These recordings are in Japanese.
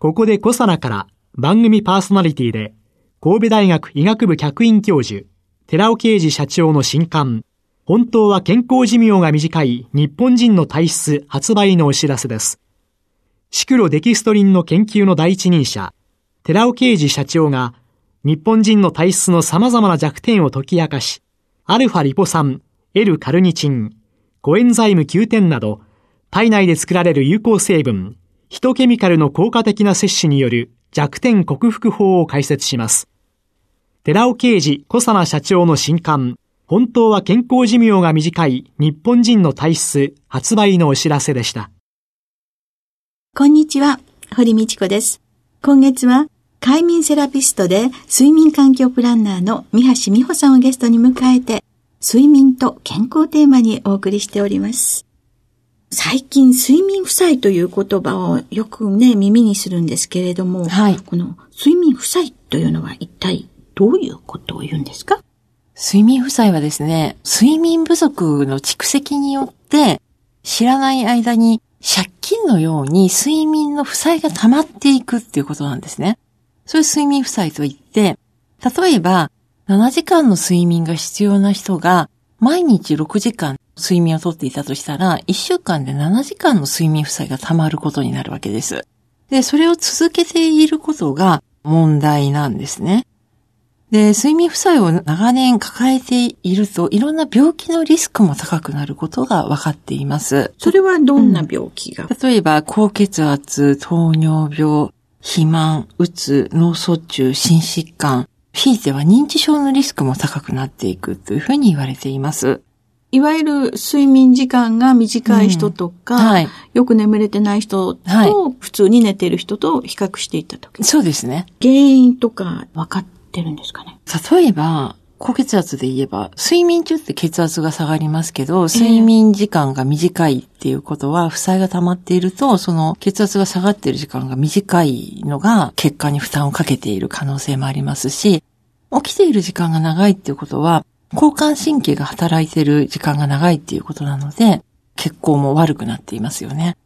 ここでコサナから番組パーソナリティで神戸大学医学部客員教授寺尾啓二社長の新刊本当は健康寿命が短い日本人の体質発売のお知らせです。シクロデキストリンの研究の第一人者、寺尾啓二社長が日本人の体質の様々な弱点を解き明かし、アルファリポ酸、L カルニチン、コエンザイム9点など、体内で作られる有効成分、ヒトケミカルの効果的な摂取による弱点克服法を解説します。寺尾啓二小佐奈社長の新刊、本当は健康寿命が短い日本人の体質発売のお知らせでした。こんにちは、堀道子です。今月は快眠セラピストで睡眠環境プランナーの三橋美穂さんをゲストに迎えて、睡眠と健康テーマにお送りしております。最近、睡眠負債という言葉をよくね、耳にするんですけれども、はい、この睡眠負債というのは一体どういうことを言うんですか？睡眠負債はですね、睡眠不足の蓄積によって、知らない間に借金のように睡眠の負債が溜まっていくっていうことなんですね。そういう睡眠負債といって、例えば、7時間の睡眠が必要な人が、毎日6時間睡眠をとっていたとしたら、1週間で7時間の睡眠負債が溜まることになるわけです。で、それを続けていることが問題なんですね。で、睡眠負債を長年抱えていると、いろんな病気のリスクも高くなることが分かっています。それはどんな病気が、うん、例えば、高血圧、糖尿病、肥満、うつ、脳卒中、心疾患、ひいては認知症のリスクも高くなっていくというふうに言われています。いわゆる睡眠時間が短い人とか、うんはい、よく眠れてない人と、はい、普通に寝ている人と比較していったとき。そうですね。原因とか分かってるんですかね？例えば、高血圧で言えば、睡眠中って血圧が下がりますけど、睡眠時間が短いっていうことは、負債が溜まっていると、その血圧が下がっている時間が短いのが、血管に負担をかけている可能性もありますし、起きている時間が長いっていうことは、交感神経が働いている時間が長いっていうことなので、血行も悪くなっていますよね。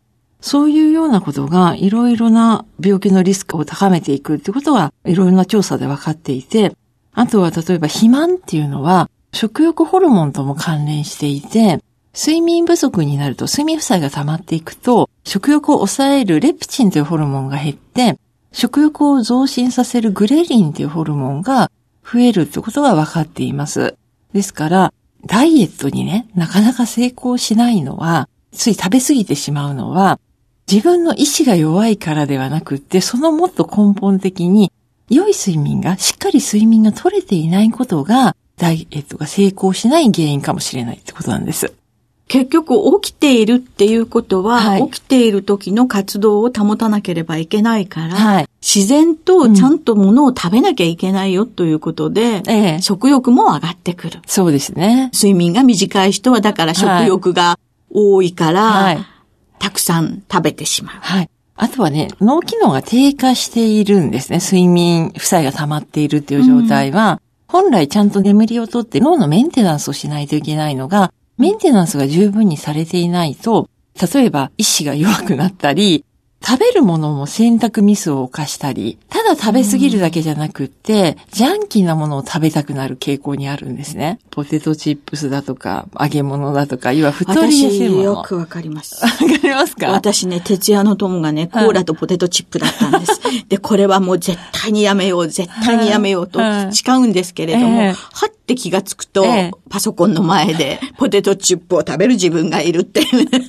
そういうようなことがいろいろな病気のリスクを高めていくってことはいろいろな調査で分かっていて、あとは例えば肥満っていうのは食欲ホルモンとも関連していて、睡眠不足になると睡眠負債が溜まっていくと、食欲を抑えるレプチンというホルモンが減って、食欲を増進させるグレリンというホルモンが増えるってことが分かっています。ですから、ダイエットにね、なかなか成功しないのは、つい食べ過ぎてしまうのは、自分の意志が弱いからではなくって、そのもっと根本的に、良い睡眠が、しっかり睡眠が取れていないことが、ダイエットが成功しない原因かもしれないってことなんです。結局起きているっていうことは、はい、起きている時の活動を保たなければいけないから、はい、自然とちゃんと物を食べなきゃいけないよということで、うん、食欲も上がってくる。そうですね。睡眠が短い人はだから食欲が多いから、はいたくさん食べてしまう。はい。あとはね、脳機能が低下しているんですね。睡眠負債が溜まっているっていう状態は、うん、本来ちゃんと眠りをとって脳のメンテナンスをしないといけないのが、メンテナンスが十分にされていないと、例えば意志が弱くなったり、食べるものも選択ミスを犯したり、ただ食べ過ぎるだけじゃなくって、ジャンキーなものを食べたくなる傾向にあるんですね。ポテトチップスだとか、揚げ物だとか、要は太りやすいもの。よくわかります。わかりますか？私ね、徹夜の友がね、コーラとポテトチップだったんです。で、これはもう絶対にやめよう、絶対にやめようと誓うんですけれども、はって気がつくと、パソコンの前でポテトチップを食べる自分がいるっていうね。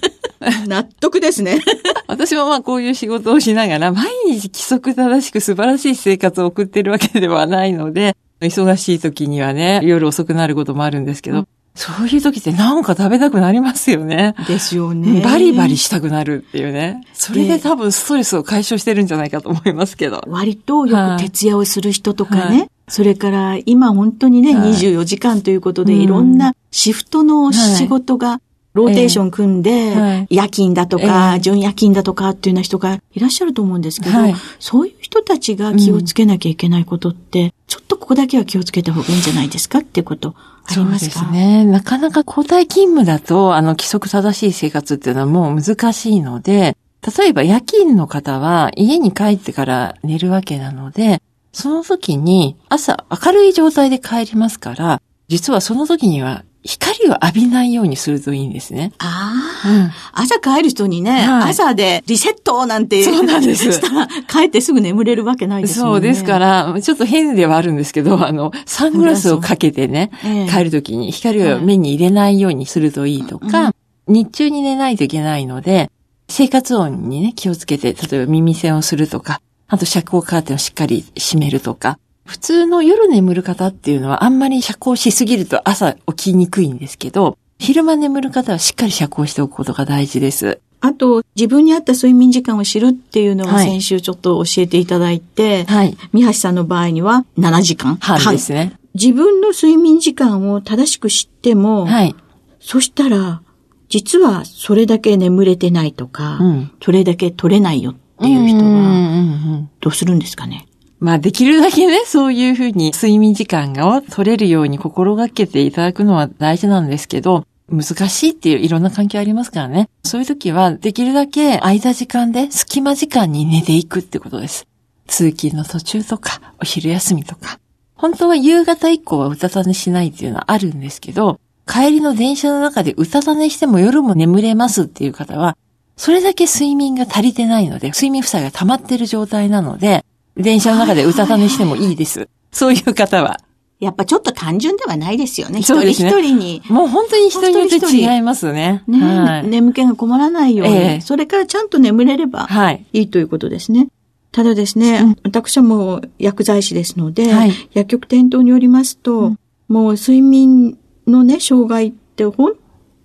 納得ですね。私もまあこういう仕事をしながら、毎日規則正しく素晴らしい生活を送ってるわけではないので、忙しい時にはね、夜遅くなることもあるんですけど、そういう時ってなんか食べたくなりますよね。ですよね。バリバリしたくなるっていうね。それで多分ストレスを解消してるんじゃないかと思いますけど。割とよく徹夜をする人とかね。はい、それから今本当にね、はい、24時間ということで、いろんなシフトの仕事がローテーション組んで、夜勤だとか、準夜勤だとかっていうような人がいらっしゃると思うんですけど、そういう人たちが気をつけなきゃいけないことって、ちょっとここだけは気をつけた方がいいんじゃないですかっていうことありますか？そうですね。なかなか交代勤務だと、あの、規則正しい生活っていうのはもう難しいので、例えば夜勤の方は家に帰ってから寝るわけなので、その時に朝明るい状態で帰りますから、実はその時には光を浴びないようにするといいんですね。ああ、うん、朝帰る人にね、はい、朝でリセットなんてそうなんです。したら帰ってすぐ眠れるわけないですもんね。そうですから、ちょっと変ではあるんですけど、あの、サングラスをかけてね、えー、帰るときに光を目に入れないようにするといいとか、日中に寝ないといけないので、生活音にね、気をつけて、例えば耳栓をするとか、あと遮光カーテンをしっかり閉めるとか、普通の夜眠る方っていうのはあんまり遮光しすぎると朝起きにくいんですけど、昼間眠る方はしっかり遮光しておくことが大事です。あと、自分に合った睡眠時間を知るっていうのを先週ちょっと教えていただいて、はい。三橋さんの場合には7時間半ですね。自分の睡眠時間を正しく知っても、はい。そしたら、実はそれだけ眠れてないとか、うん、それだけ取れないよっていう人は、どうするんですかね？まあできるだけね、そういうふうに睡眠時間を取れるように心がけていただくのは大事なんですけど、難しいっていういろんな環境ありますからね。そういう時はできるだけ空いた時間で隙間時間に寝ていくってことです。通勤の途中とか、お昼休みとか。本当は夕方以降はうたた寝しないっていうのはあるんですけど、帰りの電車の中でうたた寝しても夜も眠れますっていう方は、それだけ睡眠が足りてないので、睡眠負債が溜まってる状態なので、電車の中でうたた寝してもいいです。そういう方は。やっぱちょっと単純ではないですよね。一人一人に。もう本当に人によって違いますね。ね、はい、眠気が困らないように、えー、それからちゃんと眠れればいいということですね。ただですね、うん、私はもう薬剤師ですので、はい、薬局店頭によりますと、うん、もう睡眠のね、障害って本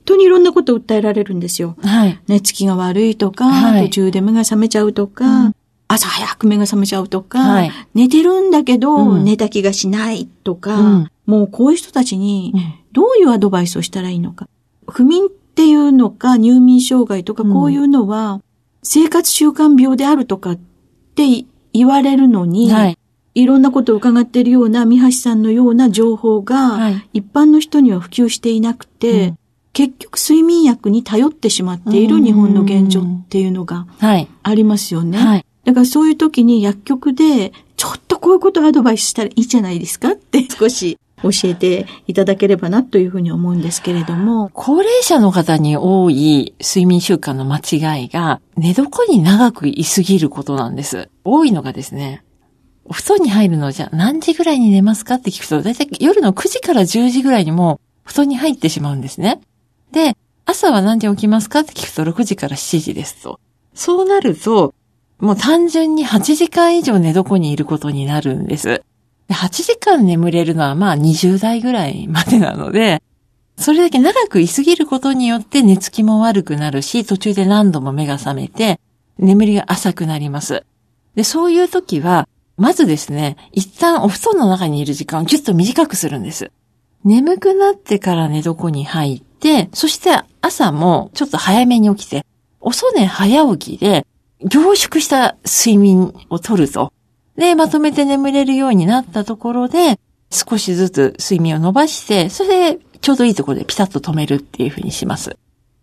当にいろんなことを訴えられるんですよ。はい、寝つきが悪いとか、はい、途中で目が覚めちゃうとか、うん朝早く目が覚めちゃうとか、はい、寝てるんだけど、うん、寝た気がしないとか、うん、もうこういう人たちにどういうアドバイスをしたらいいのか。不眠っていうのか、入眠障害とか、こういうのは、生活習慣病であるとかって言われるのに、はい、いろんなことを伺っているような三橋さんのような情報が、一般の人には普及していなくて、うん。結局睡眠薬に頼ってしまっている日本の現状っていうのがありますよね。はい、だからそういう時に薬局で、ちょっとこういうことアドバイスしたらいいじゃないですかって少し教えていただければなというふうに思うんですけれども。高齢者の方に多い睡眠習慣の間違いが、寝床に長く居すぎることなんです。多いのがですね、お布団に入るのじゃ何時ぐらいに寝ますかって聞くと、だいたい夜の9時から10時ぐらいにも布団に入ってしまうんですね。で、朝は何時起きますかって聞くと6時から7時ですと。そうなると、もう単純に8時間以上寝床にいることになるんです。で8時間眠れるのはまあ20代ぐらいまでなので、それだけ長く居すぎることによって寝つきも悪くなるし、途中で何度も目が覚めて、眠りが浅くなります。で、そういう時は、まずですね、一旦お布団の中にいる時間をぎゅっと短くするんです。眠くなってから寝床に入って、そして朝もちょっと早めに起きて、遅寝早起きで凝縮した睡眠をとると。で、まとめて眠れるようになったところで、少しずつ睡眠を伸ばして、それでちょうどいいところでピタッと止めるっていうふうにします。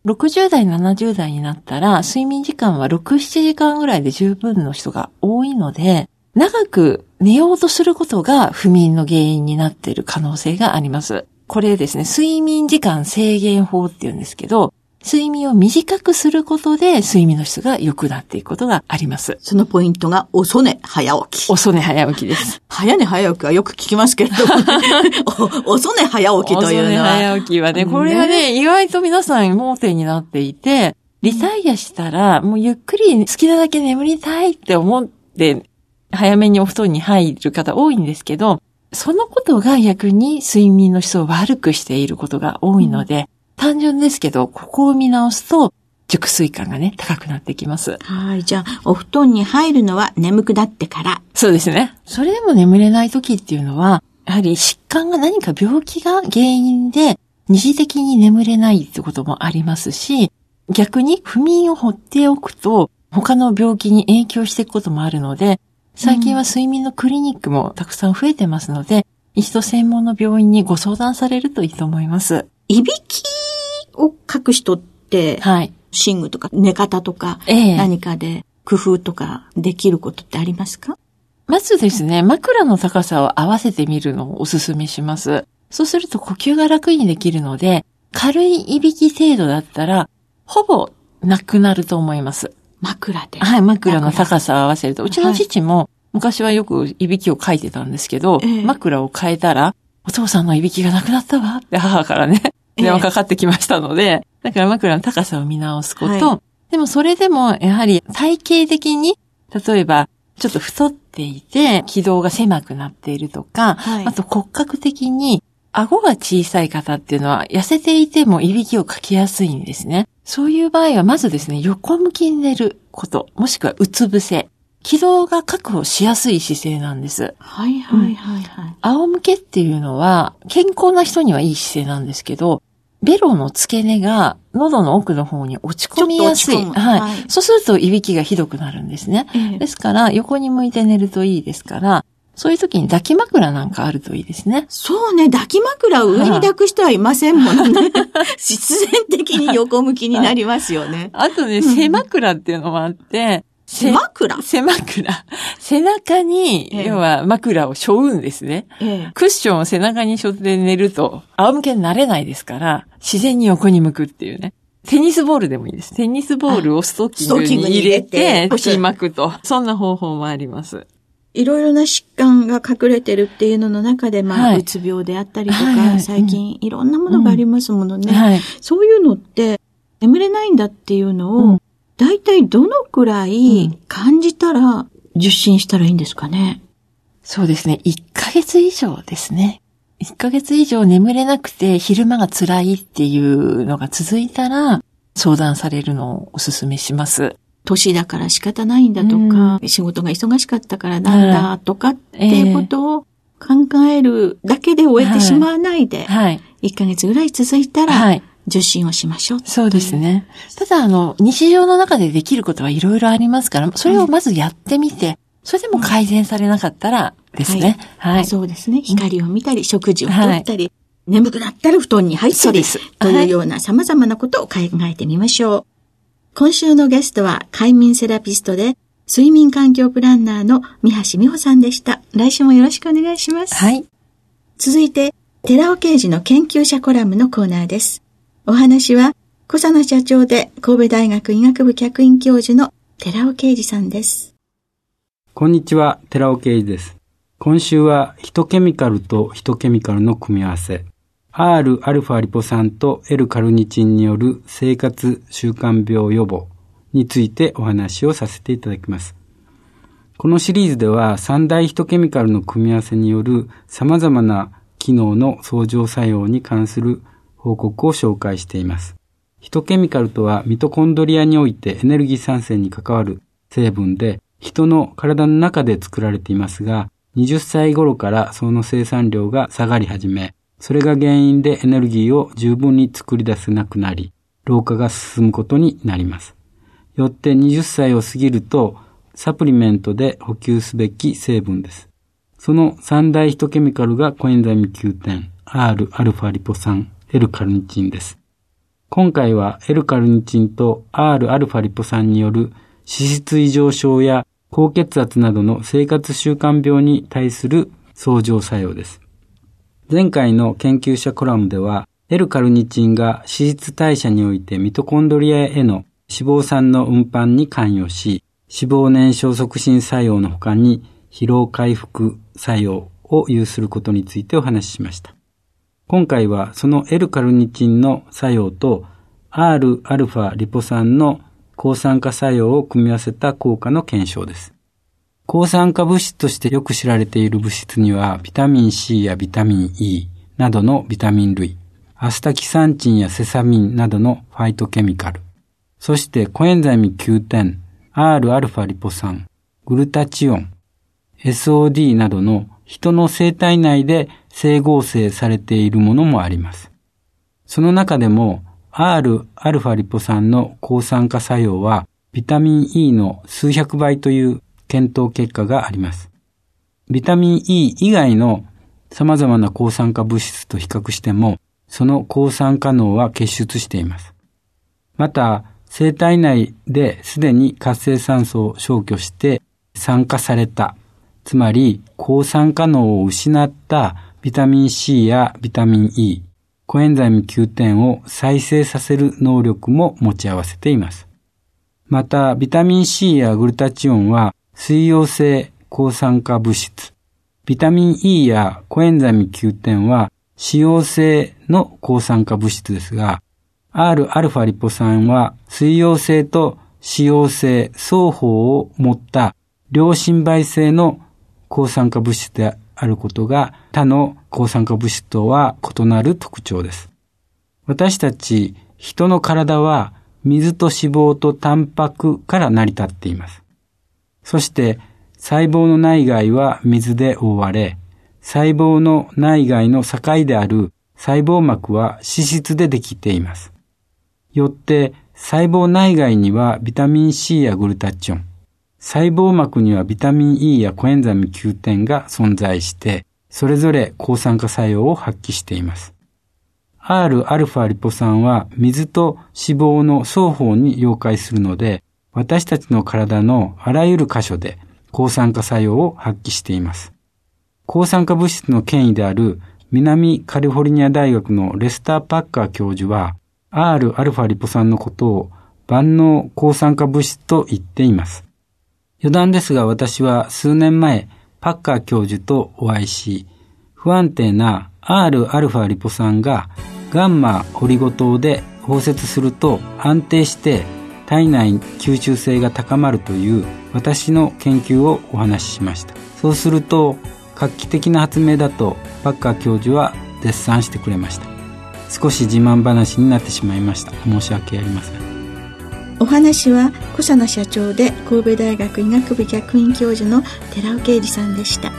60代、70代になったら、睡眠時間は6、7時間ぐらいで十分の人が多いので、長く寝ようとすることが不眠の原因になっている可能性があります。これですね、睡眠時間制限法って言うんですけど、睡眠を短くすることで睡眠の質が良くなっていくことがあります。そのポイントが遅寝早起き。遅寝早起きです。早寝早起きはよく聞きますけれども、ね、遅寝早起きというのは。遅寝早起きはね、これはね、意外と皆さん盲点になっていて、リタイアしたら、もうゆっくり好きなだけ眠りたいって思って、早めにお布団に入る方多いんですけど、そのことが逆に睡眠の質を悪くしていることが多いので、うん、単純ですけど、ここを見直すと、熟睡感がね、高くなってきます。はい。じゃあ、お布団に入るのは眠くなってから。そうですね。それでも眠れない時っていうのは、やはり疾患が何か病気が原因で、二次的に眠れないってこともありますし、逆に不眠を放っておくと、他の病気に影響していくこともあるので、最近は睡眠のクリニックもたくさん増えてますので、一度専門の病院にご相談されるといいと思います。いびきを書く人って、はい。寝具とか寝方とか、ええ、何かで工夫とかできることってありますか？まずですね、枕の高さを合わせてみるのをお勧めします。そうすると呼吸が楽にできるので、軽いいびき程度だったら、ほぼなくなると思います。枕ではい、枕の高さを合わせると。うちの父も、昔はよくいびきをかいてたんですけど、枕を変えたら、お父さんのいびきがなくなったわって母からね、電話かかってきましたので、だから枕の高さを見直すこと、はい、でもそれでもやはり体型的に、例えばちょっと太っていて、気道が狭くなっているとか、はい、あと骨格的に顎が小さい方っていうのは痩せていてもいびきをかきやすいんですね。そういう場合はまずですね、横向きに寝ること、もしくはうつ伏せ。気道が確保しやすい姿勢なんです。はいはいはいはい。うん、仰向けっていうのは健康な人にはいい姿勢なんですけど、ベロの付け根が喉の奥の方に落ち込みやすい。はい、はい。そうするといびきがひどくなるんですね。えー、ですから横に向いて寝るといいですから、そういう時に抱き枕なんかあるといいですね。そうね、抱き枕を上に抱く人はいませんもんね。必然的に横向きになりますよね。あとね、背枕っていうのもあって、背枕？背枕。背中に、ええ、要は枕を背負うんですね、え、クッションを背中に背負って寝ると、仰向けになれないですから、自然に横に向くっていうね。テニスボールでもいいです。テニスボールをストッキングに入れて、腰巻くと。そんな方法もあります。いろいろな疾患が隠れてるっていうのの中で、まあ、はい、うつ病であったりとか、はい、最近いろんなものがありますものね。うんはい、そういうのって、眠れないんだっていうのを、うん、大体どのくらい感じたら受診したらいいんですかね、そうですね。1ヶ月以上ですね。1ヶ月以上眠れなくて昼間が辛いっていうのが続いたら、相談されるのをお勧めします。年だから仕方ないんだとか、うん、仕事が忙しかったからなんだとかっていうことを考えるだけで終えてしまわないで、はい。1ヶ月ぐらい続いたら、はい。受診をしましょう。そうですね。ただ、あの、日常の中でできることはいろいろありますから、それをまずやってみて、それでも改善されなかったらですね。はい。はい、そうですね。光を見たり、食事をとったり、はい、眠くなったら布団に入ったり、というような様々なことを考えてみましょう。今週のゲストは快眠セラピストで睡眠環境プランナーの三橋美穂さんでした。来週もよろしくお願いします。はい。続いて、寺尾刑事の研究者コラムのコーナーです。お話は、小佐野社長で神戸大学医学部客員教授の寺尾啓二さんです。こんにちは、寺尾啓二です。今週はヒトケミカルとヒトケミカルの組み合わせ、Rα リポ酸と L カルニチンによる生活習慣病予防についてお話をさせていただきます。このシリーズでは三大ヒトケミカルの組み合わせによる様々な機能の相乗作用に関する報告を紹介しています。ヒトケミカルとはミトコンドリアにおいてエネルギー産生に関わる成分で人の体の中で作られていますが、20歳頃からその生産量が下がり始め、それが原因でエネルギーを十分に作り出せなくなり、老化が進むことになります。よって20歳を過ぎると、サプリメントで補給すべき成分です。その三大ヒトケミカルがコエンザイム Q10、Rα リポ酸、L カルニチンです。今回は L カルニチンと Rα リポ酸による脂質異常症や高血圧などの生活習慣病に対する相乗作用です。前回の研究者コラムでは、L カルニチンが脂質代謝においてミトコンドリアへの脂肪酸の運搬に関与し、脂肪燃焼促進作用の他に疲労回復作用を有することについてお話ししました。今回はその L カルニチンの作用と Rα リポ酸の抗酸化作用を組み合わせた効果の検証です。抗酸化物質としてよく知られている物質には、ビタミン C やビタミン E などのビタミン類、アスタキサンチンやセサミンなどのファイトケミカル、そしてコエンザイム Q10、Rα リポ酸、グルタチオン、SOD などの人の生体内で整合成されているものもあります。その中でも Rα リポ酸の抗酸化作用はビタミン E の数百倍という検討結果があります。ビタミン E 以外の様々な抗酸化物質と比較しても、その抗酸化能は結出しています。また、生体内ですでに活性酸素を消去して酸化された、つまり抗酸化能を失ったビタミン C やビタミン E、コエンザイム Q10 を再生させる能力も持ち合わせています。また、ビタミン C やグルタチオンは水溶性抗酸化物質。ビタミン E やコエンザイム Q10 は脂溶性の抗酸化物質ですが、Rα リポ酸は水溶性と脂溶性双方を持った両心媒性の抗酸化物質であることが他の抗酸化物質とは異なる特徴です。私たち人の体は水と脂肪とタンパクから成り立っています。そして細胞の内外は水で覆われ、細胞の内外の境である細胞膜は脂質でできています。よって細胞内外にはビタミン C やグルタチオン、細胞膜にはビタミン E やコエンザミ Q10 が存在して、それぞれ抗酸化作用を発揮しています。Rα リポ酸は水と脂肪の双方に溶解するので、私たちの体のあらゆる箇所で抗酸化作用を発揮しています。抗酸化物質の権威である南カリフォルニア大学のレスター・パッカー教授は Rα リポ酸のことを万能抗酸化物質と言っています。余談ですが私は数年前パッカー教授とお会いし、不安定な Rα リポ酸がガンマオリゴ糖で包摂すると安定して体内吸収性が高まるという私の研究をお話ししました。そうすると画期的な発明だとパッカー教授は絶賛してくれました。少し自慢話になってしまいました。申し訳ありません。お話は小佐奈社長で神戸大学医学部客員教授の寺尾啓二さんでした。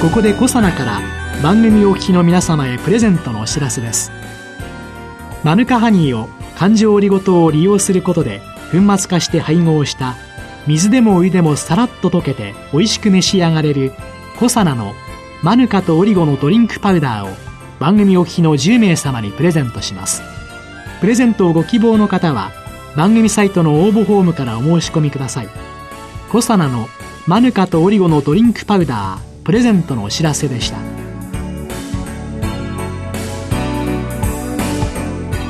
ここでコサナから番組お聞きの皆様へプレゼントのお知らせです。マヌカハニーを環状オリゴ糖を利用することで粉末化して配合した水でもお湯でもさらっと溶けて美味しく召し上がれるコサナのマヌカとオリゴのドリンクパウダーを番組お聞きの10名様にプレゼントします。プレゼントをご希望の方は番組サイトの応募フォームからお申し込みください。コサナのマヌカとオリゴのドリンクパウダープレゼントのお知らせでした。